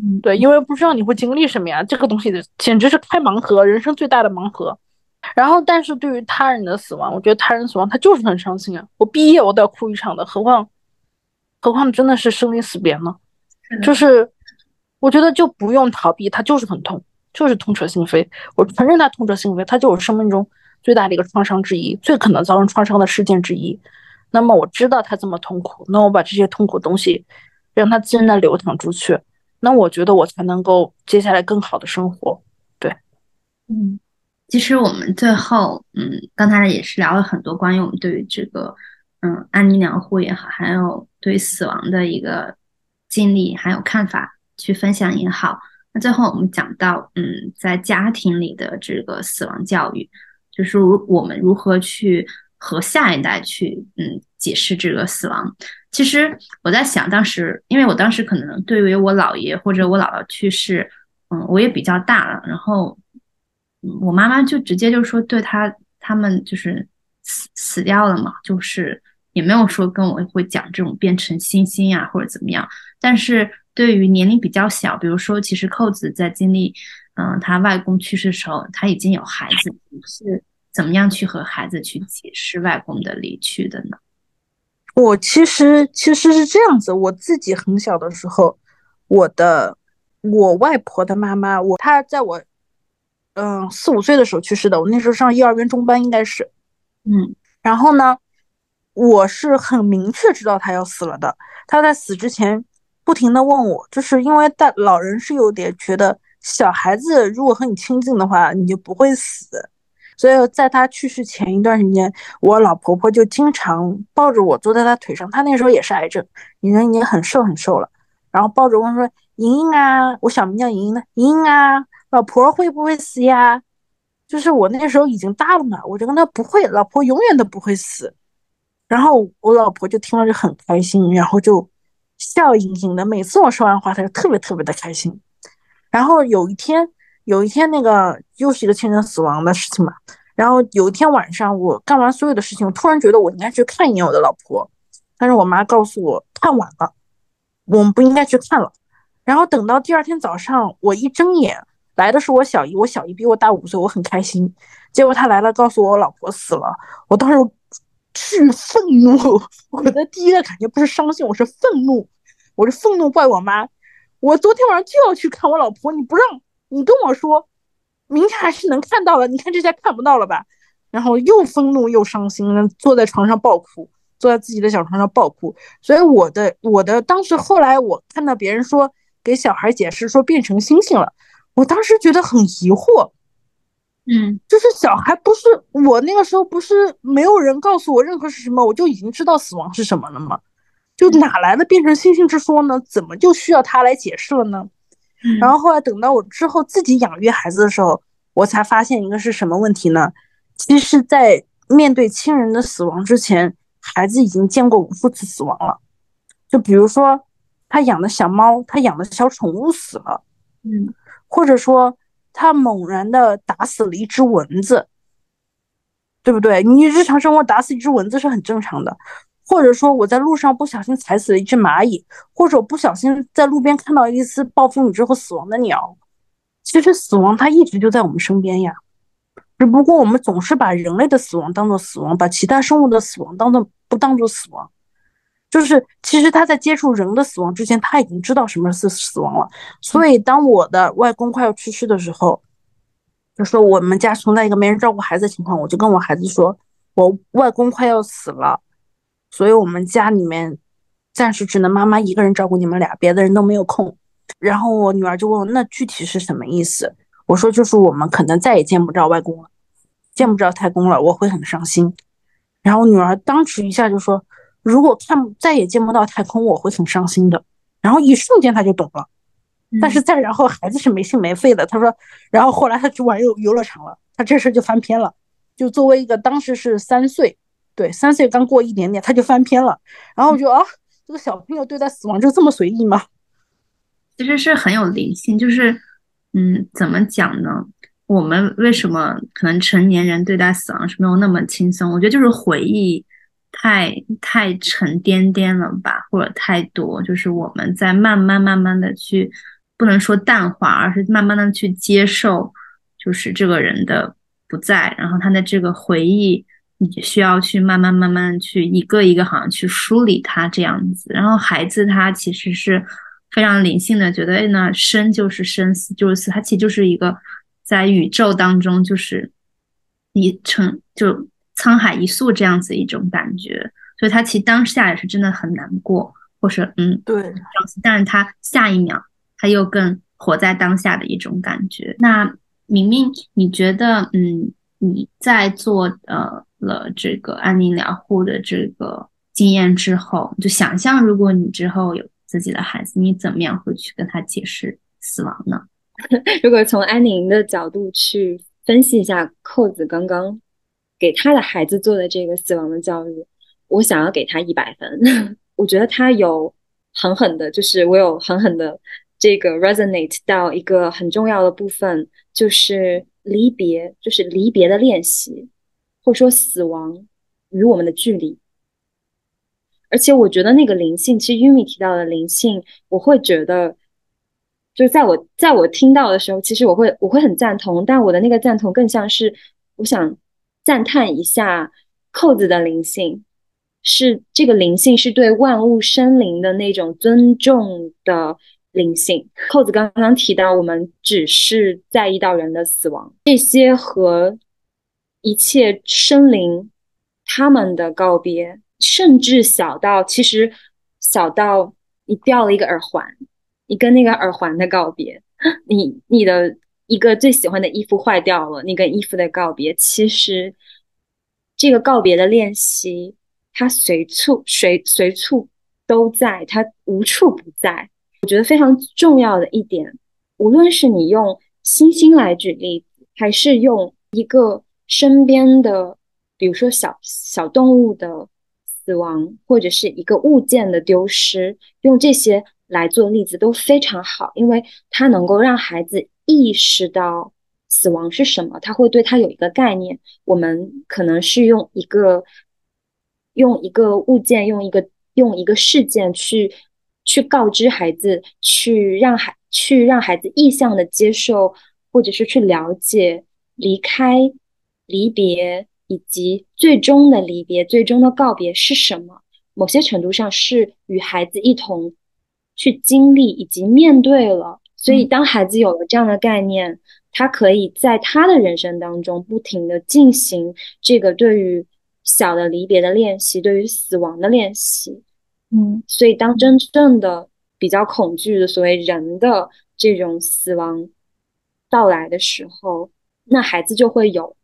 嗯，对，因为不知道你会经历什么呀，这个东西的简直是开盲盒，人生最大的盲盒。然后，但是对于他人的死亡，我觉得他人死亡他就是很伤心啊！我毕业我都要哭一场的，何况，何况真的是生离死别呢？就是我觉得就不用逃避，他就是很痛，就是痛彻心扉。我承认他痛彻心扉，他就我生命中最大的一个创伤之一，最可能造成创伤的事件之一。那么我知道他这么痛苦，那我把这些痛苦东西让他自然的流淌出去，那我觉得我才能够接下来更好的生活。对，嗯，其实我们最后，嗯，刚才也是聊了很多关于我们对于这个，嗯，安宁疗护也好，还有对死亡的一个经历还有看法去分享也好。那最后我们讲到，嗯，在家庭里的这个死亡教育，就是如我们如何去。和下一代去，嗯，解释这个死亡。其实我在想，当时，因为我当时可能对于我姥爷或者我姥姥去世，嗯，我也比较大了，然后我妈妈就直接就说，对他他们就是死死掉了嘛，就是也没有说跟我会讲这种变成星星呀或者怎么样。但是对于年龄比较小，比如说，其实扣子在经历，嗯，他外公去世的时候，他已经有孩子，是。怎么样去和孩子去解释外公的离去的呢？我其实其实是这样子，我自己很小的时候，我的我外婆的妈妈，我她在我嗯四五岁的时候去世的，我那时候上幼儿园中班应该是，嗯，然后呢，我是很明确知道他要死了的，他在死之前不停的问我，就是因为大老人是有点觉得小孩子如果和你亲近的话，你就不会死。所以在他去世前一段时间，我老婆婆就经常抱着我坐在她腿上。她那时候也是癌症，人已经很瘦很瘦了，然后抱着我说：“莹莹啊，我小名叫莹莹的，莹莹啊，老婆会不会死呀？”就是我那时候已经大了嘛，我就跟她不会，老婆永远都不会死。然后我老婆就听了就很开心，然后就笑盈盈的。每次我说完话，她就特别特别的开心。然后有一天。有一天，那个又是一个亲人死亡的事情嘛。然后有一天晚上，我干完所有的事情，我突然觉得我应该去看一眼我的老婆。但是我妈告诉我太晚了，我们不应该去看了。然后等到第二天早上，我一睁眼，来的是我小姨。我小姨比我大五岁，我很开心。结果她来了，告诉我我老婆死了。我当时巨愤怒，我的第一个感觉不是伤心，我是愤怒。我是愤怒怪我妈，我昨天晚上就要去看我老婆，你不让。你跟我说，明天还是能看到的，你看这下看不到了吧？然后又愤怒又伤心，坐在床上暴哭，坐在自己的小床上暴哭。所以我的我的当时后来我看到别人说给小孩解释说变成星星了，我当时觉得很疑惑，嗯，就是小孩不是我那个时候不是没有人告诉我任何是什么，我就已经知道死亡是什么了吗？就哪来的变成星星之说呢？怎么就需要他来解释了呢？然后后来等到我之后自己养育孩子的时候，我才发现一个是什么问题呢？其实，在面对亲人的死亡之前，孩子已经见过无数次死亡了。就比如说，他养的小猫，他养的小宠物死了，嗯，或者说他猛然的打死了一只蚊子，对不对？你日常生活打死一只蚊子是很正常的。或者说我在路上不小心踩死了一只蚂蚁，或者我不小心在路边看到一次暴风雨之后死亡的鸟，其实死亡它一直就在我们身边呀，只不过我们总是把人类的死亡当做死亡，把其他生物的死亡当做不当做死亡。就是其实他在接触人的死亡之前，他已经知道什么是死亡了。所以当我的外公快要去世的时候，就说我们家存在一个没人照顾孩子的情况，我就跟我孩子说，我外公快要死了。所以，我们家里面暂时只能妈妈一个人照顾你们俩，别的人都没有空。然后我女儿就问我：“那具体是什么意思？”我说：“就是我们可能再也见不着外公了，见不着太公了，我会很伤心。”然后女儿当时一下就说：“如果看再也见不到太空，我会很伤心的。”然后一瞬间他就懂了。但是再然后，孩子是没心没肺的。他说：“然后后来他去玩游游乐场了，他这事就翻篇了。就作为一个当时是三岁。”对，三岁刚过一点点，他就翻篇了。然后我就啊，这个小朋友对待死亡就这么随意吗？其实是很有灵性，就是，嗯，怎么讲呢？我们为什么可能成年人对待死亡是没有那么轻松？我觉得就是回忆太太沉甸甸了吧，或者太多，就是我们在慢慢慢慢的去，不能说淡化，而是慢慢的去接受，就是这个人的不在，然后他的这个回忆。你需要去慢慢慢慢去一个一个好像去梳理他这样子，然后孩子他其实是非常灵性的觉得，哎，那生就是生，死就是死，它其实就是一个在宇宙当中就是一成就沧海一粟这样子一种感觉，所以他其实当下也是真的很难过，或是嗯，对，但是他下一秒他又更活在当下的一种感觉。那明明你觉得，嗯，你在做呃了这个安宁疗护的这个经验之后，就想象如果你之后有自己的孩子，你怎么样会去跟他解释死亡呢？如果从安宁的角度去分析一下扣子刚刚给他的孩子做的这个死亡的教育，我想要给他一百分。我觉得他有狠狠的，就是我有狠狠的这个 resonate 到一个很重要的部分，就是离别，就是离别的练习，或者说死亡与我们的距离。而且我觉得那个灵性，其实 Umi 提到的灵性，我会觉得，就是在我在我听到的时候，其实我会我会很赞同，但我的那个赞同更像是我想赞叹一下扣子的灵性，是这个灵性是对万物生灵的那种尊重的灵性。扣子刚刚提到，我们只是在意到人的死亡，这些和一切生灵他们的告别。甚至小到，其实小到你掉了一个耳环，你跟那个耳环的告别，你你的一个最喜欢的衣服坏掉了，你跟衣服的告别，其实这个告别的练习，它随处随随处都在，它无处不在。我觉得非常重要的一点，无论是你用星星来举例，还是用一个身边的，比如说小小动物的。死亡或者是一个物件的丢失，用这些来做例子都非常好，因为它能够让孩子意识到死亡是什么，他会对他有一个概念。我们可能是用一个用一个物件，用一个用一个事件去去告知孩子，去让孩去让孩子意向的接受，或者是去了解离开离别。以及最终的离别、最终的告别是什么？某些程度上是与孩子一同去经历以及面对了。所以，当孩子有了这样的概念，他可以在他的人生当中不停的进行这个对于小的离别的练习，对于死亡的练习。嗯，所以当真正的比较恐惧的所谓人的这种死亡到来的时候，那孩子就会有。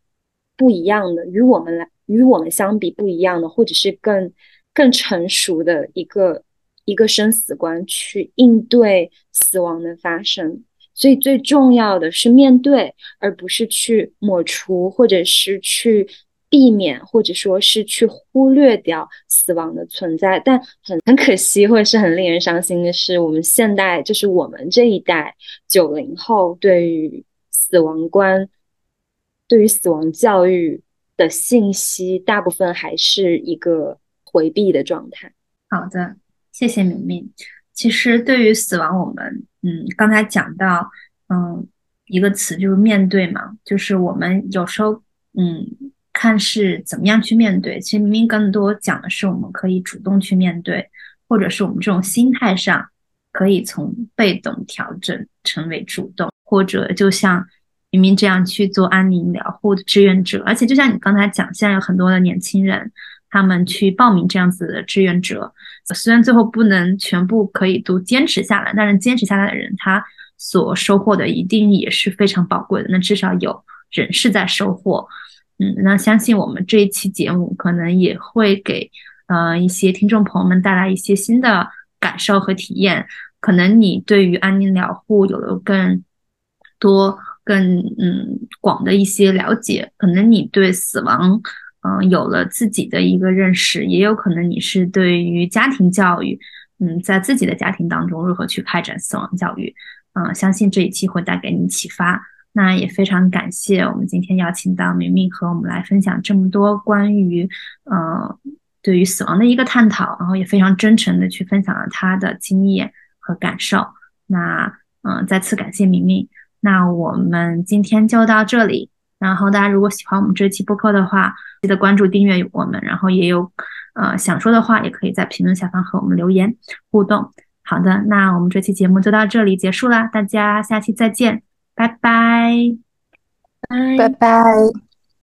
不一样的，与我们来与我们相比不一样的，或者是更更成熟的一个一个生死观去应对死亡的发生。所以最重要的是面对，而不是去抹除，或者是去避免，或者说是去忽略掉死亡的存在。但很很可惜，或者是很令人伤心的是，我们现代就是我们这一代九零后对于死亡观。对于死亡教育的信息，大部分还是一个回避的状态。好的，谢谢明明。其实对于死亡，我们嗯，刚才讲到嗯一个词就是面对嘛，就是我们有时候嗯看是怎么样去面对。其实明明更多讲的是我们可以主动去面对，或者是我们这种心态上可以从被动调整成为主动，或者就像。明明这样去做安宁疗护的志愿者，而且就像你刚才讲，现在有很多的年轻人，他们去报名这样子的志愿者，虽然最后不能全部可以都坚持下来，但是坚持下来的人，他所收获的一定也是非常宝贵的。那至少有人是在收获，嗯，那相信我们这一期节目可能也会给呃一些听众朋友们带来一些新的感受和体验。可能你对于安宁疗护有了更多。更嗯广的一些了解，可能你对死亡嗯有了自己的一个认识，也有可能你是对于家庭教育，嗯，在自己的家庭当中如何去开展死亡教育，嗯，相信这一期会带给你启发。那也非常感谢我们今天邀请到明明和我们来分享这么多关于呃对于死亡的一个探讨，然后也非常真诚的去分享了他的经验和感受。那嗯，再次感谢明明。那我们今天就到这里。然后大家如果喜欢我们这期播客的话，记得关注订阅我们。然后也有呃想说的话，也可以在评论下方和我们留言互动。好的，那我们这期节目就到这里结束啦，大家下期再见，拜拜，拜拜拜。